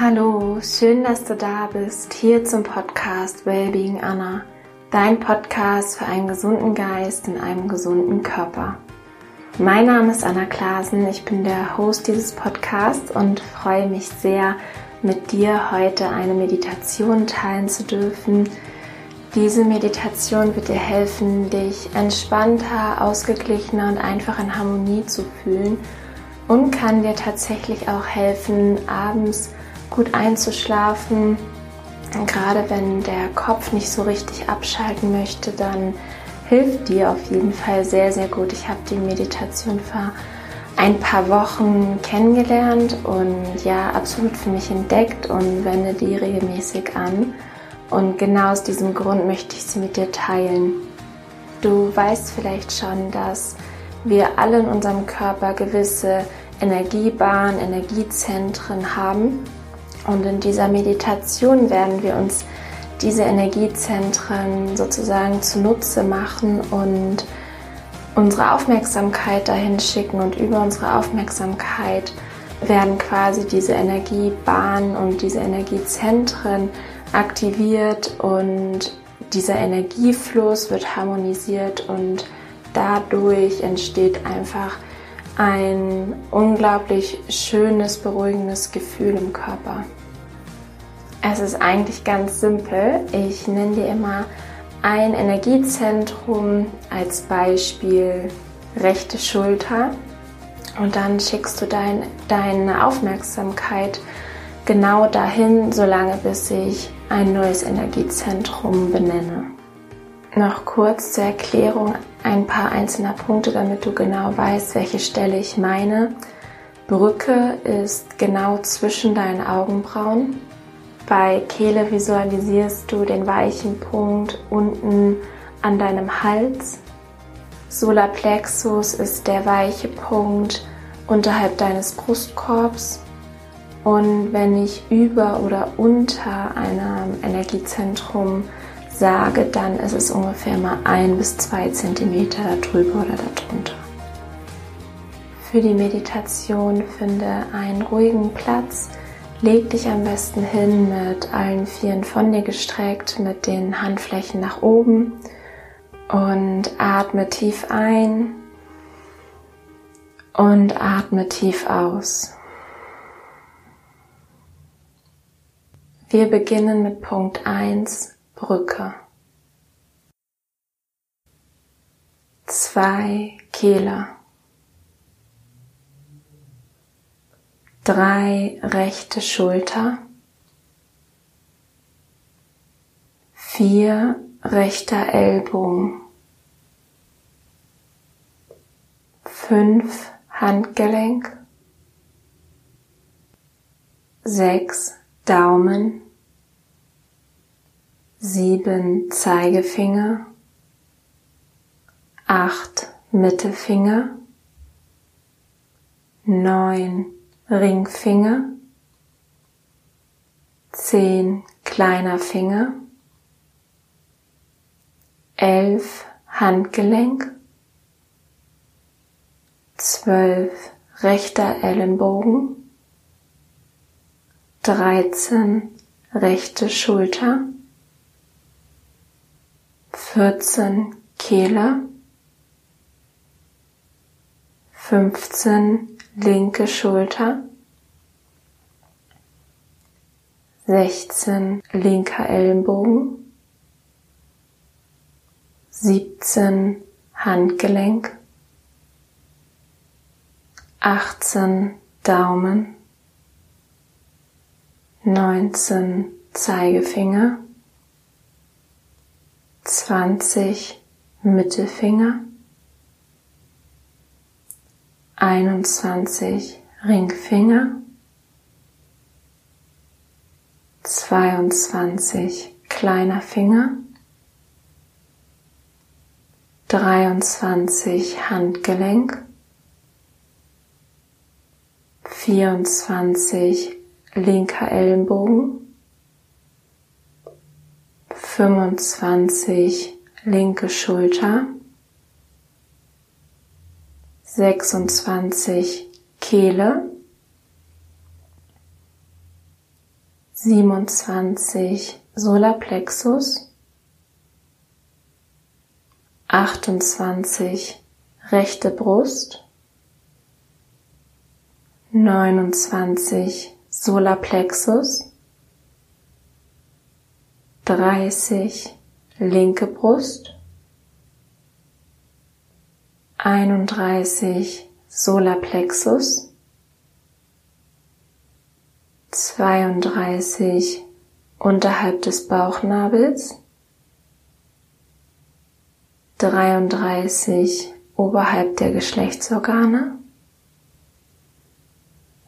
Hallo, schön, dass du da bist, hier zum Podcast Wellbeing Anna, dein Podcast für einen gesunden Geist in einem gesunden Körper. Mein Name ist Anna Klasen, ich bin der Host dieses Podcasts und freue mich sehr, mit dir heute eine Meditation teilen zu dürfen. Diese Meditation wird dir helfen, dich entspannter, ausgeglichener und einfach in Harmonie zu fühlen und kann dir tatsächlich auch helfen, abends gut einzuschlafen. Gerade wenn der Kopf nicht so richtig abschalten möchte, dann hilft dir auf jeden Fall sehr, sehr gut. Ich habe die Meditation vor ein paar Wochen kennengelernt und ja, absolut für mich entdeckt und wende die regelmäßig an. Und genau aus diesem Grund möchte ich sie mit dir teilen. Du weißt vielleicht schon, dass wir alle in unserem Körper gewisse Energiebahnen, Energiezentren haben und in dieser Meditation werden wir uns diese Energiezentren sozusagen zunutze machen und unsere Aufmerksamkeit dahin schicken. Und über unsere Aufmerksamkeit werden quasi diese Energiebahnen und diese Energiezentren aktiviert. Und dieser Energiefluss wird harmonisiert. Und dadurch entsteht einfach ein unglaublich schönes, beruhigendes Gefühl im Körper. Es ist eigentlich ganz simpel. Ich nenne dir immer ein Energiezentrum als Beispiel rechte Schulter und dann schickst du dein, deine Aufmerksamkeit genau dahin, solange bis ich ein neues Energiezentrum benenne. Noch kurz zur Erklärung ein paar einzelner Punkte, damit du genau weißt, welche Stelle ich meine. Brücke ist genau zwischen deinen Augenbrauen. Bei Kehle visualisierst du den weichen Punkt unten an deinem Hals. Solarplexus ist der weiche Punkt unterhalb deines Brustkorbs. Und wenn ich über oder unter einem Energiezentrum sage, dann ist es ungefähr mal ein bis zwei Zentimeter darüber oder darunter. Für die Meditation finde einen ruhigen Platz, Leg dich am besten hin mit allen Vieren von dir gestreckt, mit den Handflächen nach oben und atme tief ein und atme tief aus. Wir beginnen mit Punkt 1, Brücke. 2, Kehle. Drei rechte Schulter, vier rechter Ellbogen, fünf Handgelenk, sechs Daumen, sieben Zeigefinger, acht Mittelfinger, neun Ringfinger, zehn kleiner Finger, elf Handgelenk, zwölf rechter Ellenbogen, dreizehn rechte Schulter, vierzehn Kehle, fünfzehn linke Schulter, 16 linker Ellenbogen, 17 Handgelenk, 18 Daumen, 19 Zeigefinger, 20 Mittelfinger, 21 Ringfinger, 22 kleiner Finger, 23 Handgelenk, 24 linker Ellenbogen, 25 linke Schulter, 26 Kehle, siebenundzwanzig Solarplexus, achtundzwanzig rechte Brust, neunundzwanzig Solarplexus, dreißig linke Brust, einunddreißig Solarplexus, zweiunddreißig unterhalb des Bauchnabels, dreiunddreißig oberhalb der Geschlechtsorgane,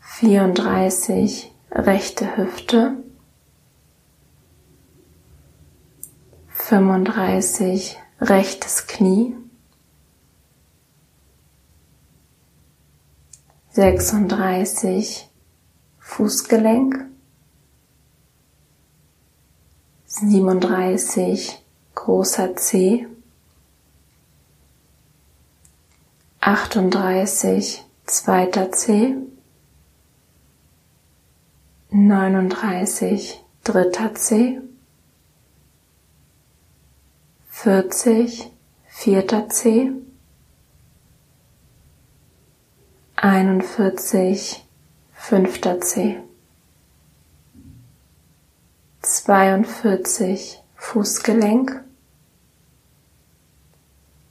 vierunddreißig rechte Hüfte, fünfunddreißig rechtes Knie, sechsunddreißig Fußgelenk, siebenunddreißig großer Zeh, achtunddreißig zweiter Zeh, neununddreißig dritter Zeh, vierzig vierter Zeh, einundvierzig fünfter Zeh, zweiundvierzig Fußgelenk,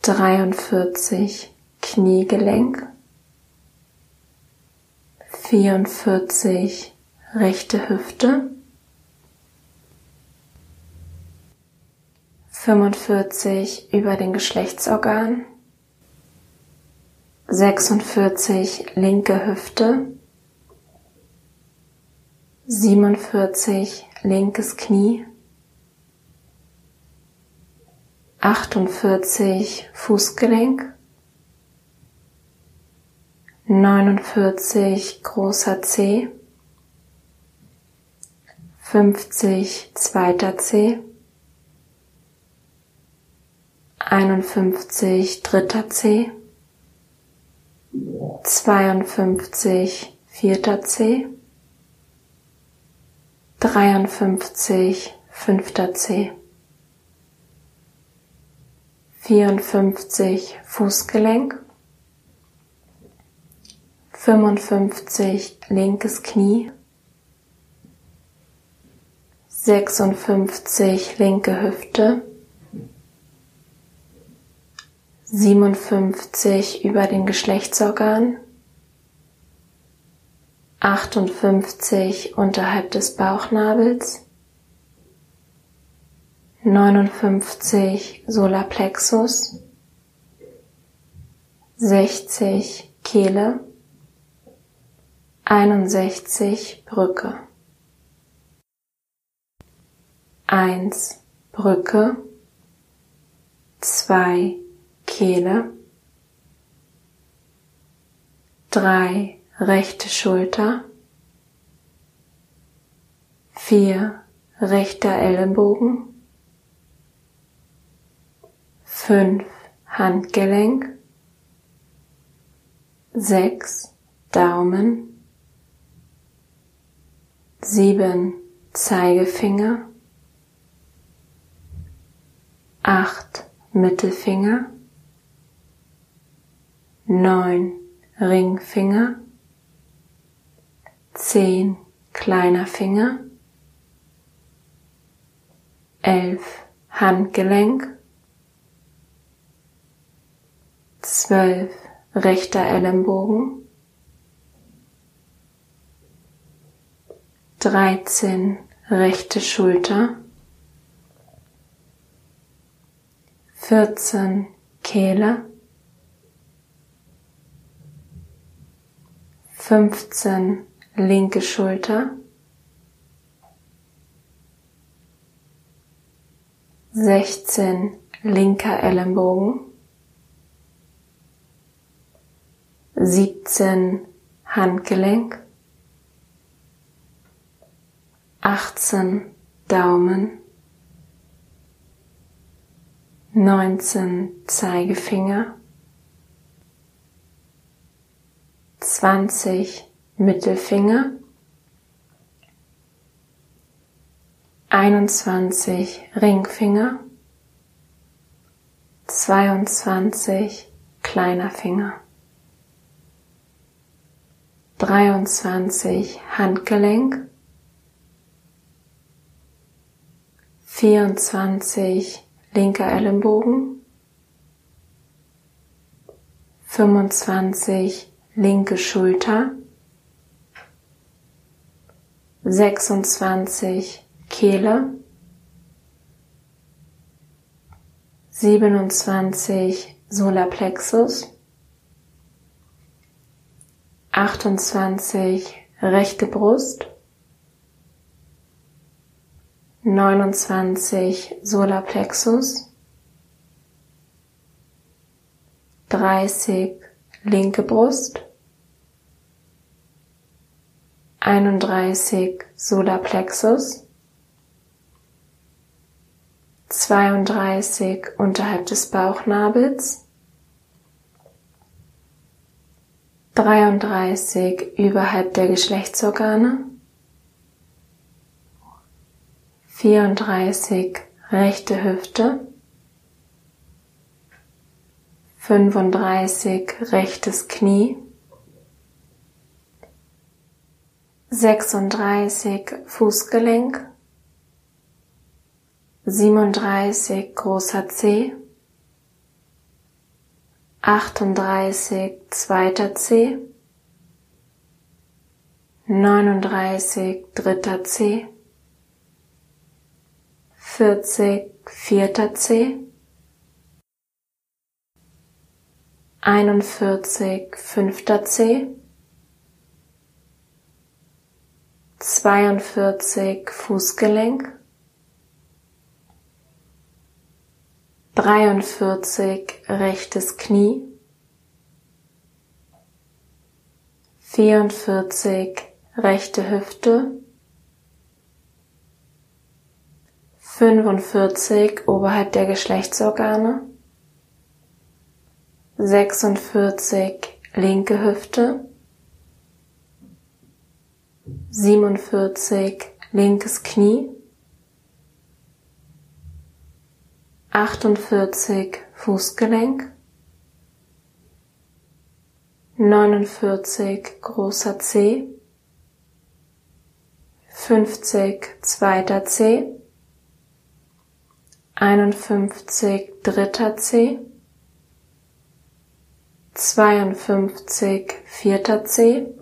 dreiundvierzig Kniegelenk, vierundvierzig rechte Hüfte, fünfundvierzig über den Geschlechtsorgan, sechsundvierzig linke Hüfte, siebenundvierzig linkes Knie, achtundvierzig Fußgelenk, neunundvierzig großer Zeh, fünfzig zweiter Zeh, einundfünfzig dritter Zeh, zweiundfünfzig vierter Zeh, dreiundfünfzig fünfter Zeh, vierundfünfzig Fußgelenk, fünfundfünfzig linkes Knie, sechsundfünfzig linke Hüfte, siebenundfünfzig über den Geschlechtsorgan, achtundfünfzig unterhalb des Bauchnabels, neunundfünfzig Solarplexus, sechzig Kehle, einundsechzig Brücke. eins Brücke, zwei Kehle, drei rechte Schulter, vier rechter Ellenbogen, fünf Handgelenk, sechs Daumen, sieben Zeigefinger, acht Mittelfinger, neun Ringfinger, zehn kleiner Finger, elf Handgelenk, zwölf rechter Ellenbogen, dreizehn rechte Schulter, vierzehn Kehle, fünfzehn linke Schulter, sechzehn linker Ellenbogen, siebzehn Handgelenk, achtzehn Daumen, neunzehn Zeigefinger, zwanzig Mittelfinger, einundzwanzig Ringfinger, zweiundzwanzig kleiner Finger, dreiundzwanzig Handgelenk, vierundzwanzig linker Ellenbogen, fünfundzwanzig linke Schulter, sechsundzwanzig Kehle, siebenundzwanzig Solarplexus, achtundzwanzig rechte Brust, neunundzwanzig Solarplexus, dreißig linke Brust, einunddreißig Solarplexus, 32 unterhalb des Bauchnabels, 33 überhalb der Geschlechtsorgane, 34 rechte Hüfte, 35 rechtes Knie, 36 Fußgelenk, 37 großer C, 38 zweiter C, 39 dritter C, 40 vierter C, 41 fünfter C, 42 Fußgelenk, 43 rechtes Knie, 44 rechte Hüfte, 45 oberhalb der Geschlechtsorgane, 46 linke Hüfte, 47 linkes Knie, 48 Fußgelenk, 49 großer C, 50 zweiter C, 51 dritter C, 52 vierter C,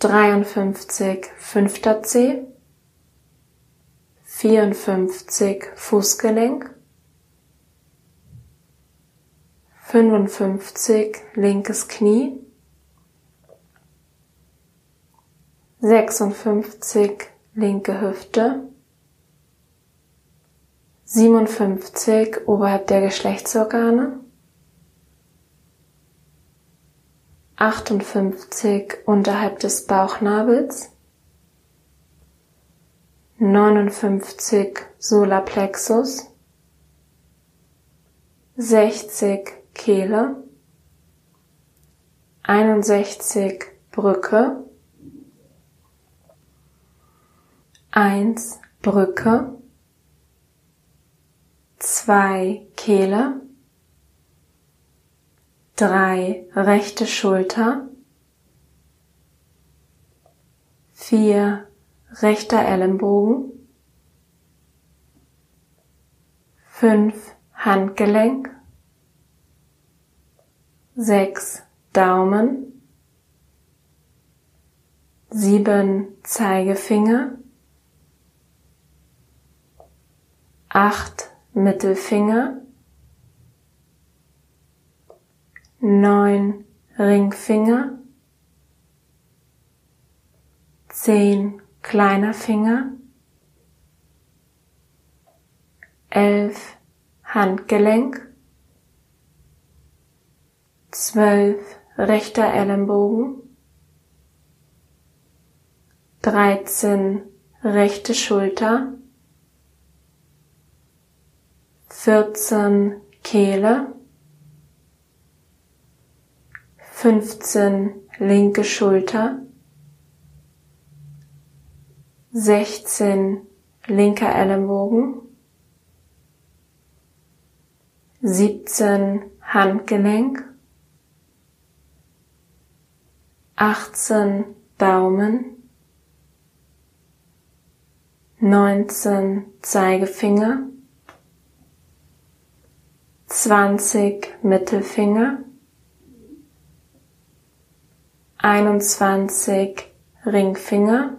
53 fünfter C, 54 Fußgelenk, 55 linkes Knie, 56 linke Hüfte, 57 oberhalb der Geschlechtsorgane, 58 unterhalb des Bauchnabels, 59 Solarplexus, 60 Kehle, 61 Brücke, 1 Brücke, 2 Kehle, 3 rechte Schulter, 4 rechter Ellenbogen, fünf Handgelenk, sechs Daumen, sieben Zeigefinger, acht Mittelfinger, neun Ringfinger, zehn kleiner Finger, elf Handgelenk, zwölf rechter Ellenbogen, dreizehn rechte Schulter, vierzehn Kehle, fünfzehn linke Schulter, 16 linker Ellenbogen, 17 Handgelenk, 18 Daumen, 19 Zeigefinger, 20 Mittelfinger, 21 Ringfinger,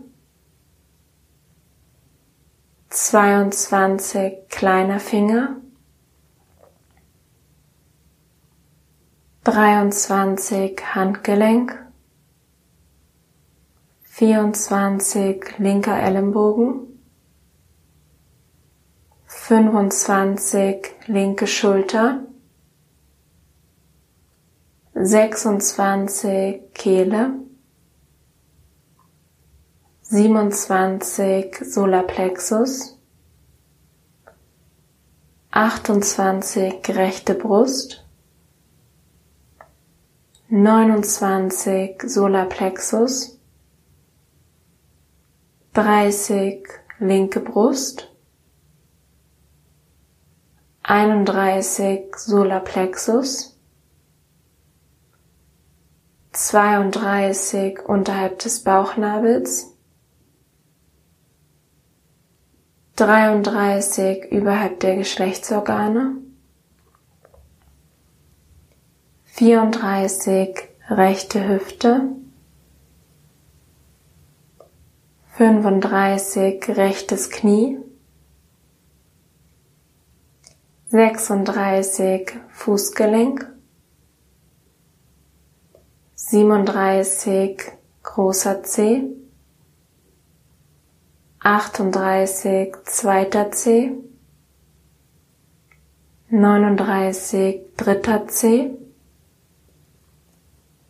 22 kleiner Finger, 23 Handgelenk, 24 linker Ellenbogen, 25 linke Schulter, 26 Kehle, 27 Solarplexus, 28 rechte Brust, 29 Solarplexus, 30 linke Brust, 31 Solarplexus, 32 unterhalb des Bauchnabels, 33 überhalb der Geschlechtsorgane, 34 rechte Hüfte, 35 rechtes Knie, 36 Fußgelenk, 37 großer C, 38 zweiter C, 39 dritter C,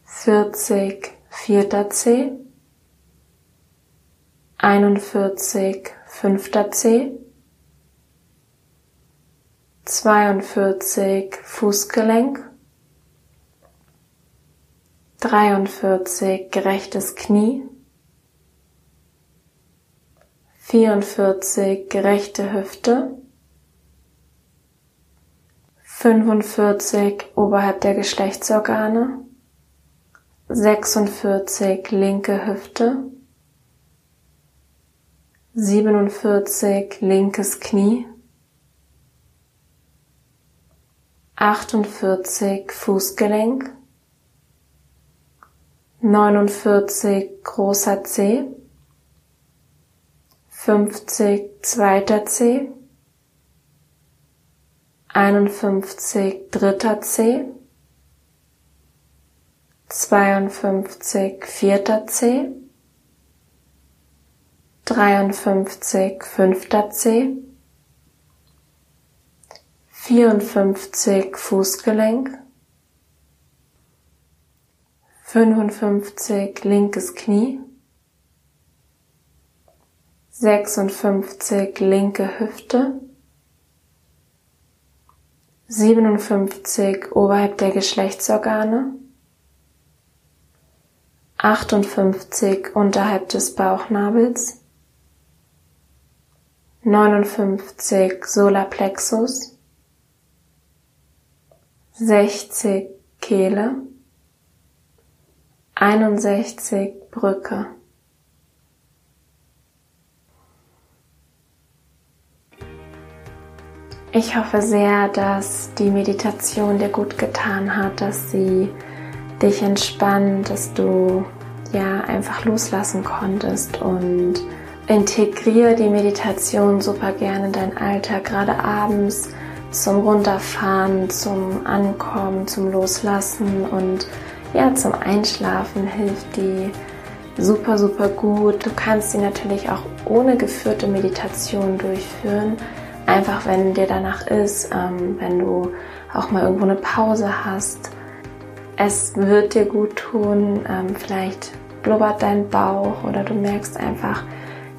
40 vierter C, 41 fünfter C, 42 Fußgelenk, 43 gerechtes Knie, 44 gerechte Hüfte, 45 oberhalb der Geschlechtsorgane, 46 linke Hüfte, 47 linkes Knie, 48 Fußgelenk, 49 großer C, 50 zweiter C, 51 dritter C, 52 vierter C, 53 fünfter C, 54 Fußgelenk, 55 linkes Knie, 56 linke Hüfte, 57 oberhalb der Geschlechtsorgane, 58 unterhalb des Bauchnabels, 59 Solarplexus, 60 Kehle, 61 Brücke. Ich hoffe sehr, dass die Meditation dir gut getan hat, dass sie dich entspannt, dass du ja einfach loslassen konntest und integriere die Meditation super gerne in deinen Alltag, gerade abends zum Runterfahren, zum Ankommen, zum Loslassen und ja, zum Einschlafen hilft die super, super gut. Du kannst sie natürlich auch ohne geführte Meditation durchführen. Einfach wenn dir danach ist, ähm, wenn du auch mal irgendwo eine Pause hast. Es wird dir gut tun. Ähm, vielleicht blubbert dein Bauch oder du merkst einfach,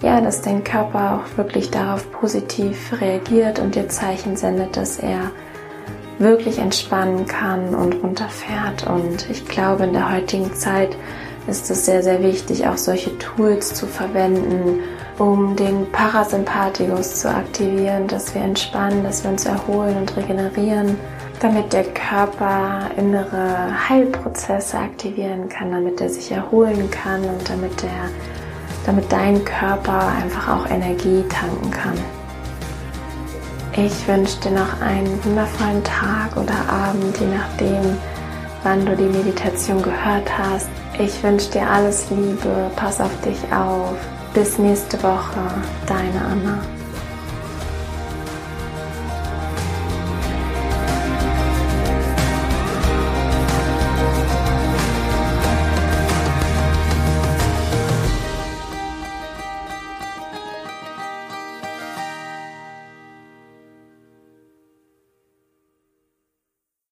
ja, dass dein Körper auch wirklich darauf positiv reagiert und dir Zeichen sendet, dass er wirklich entspannen kann und runterfährt. Und ich glaube, in der heutigen Zeit ist es sehr, sehr wichtig, auch solche Tools zu verwenden, um den Parasympathikus zu aktivieren, dass wir entspannen, dass wir uns erholen und regenerieren, damit der Körper innere Heilprozesse aktivieren kann, damit er sich erholen kann und damit, der, damit dein Körper einfach auch Energie tanken kann. Ich wünsche dir noch einen wundervollen Tag oder Abend, je nachdem, wann du die Meditation gehört hast. Ich wünsche dir alles Liebe, pass auf dich auf. Bis nächste Woche, deine Anna.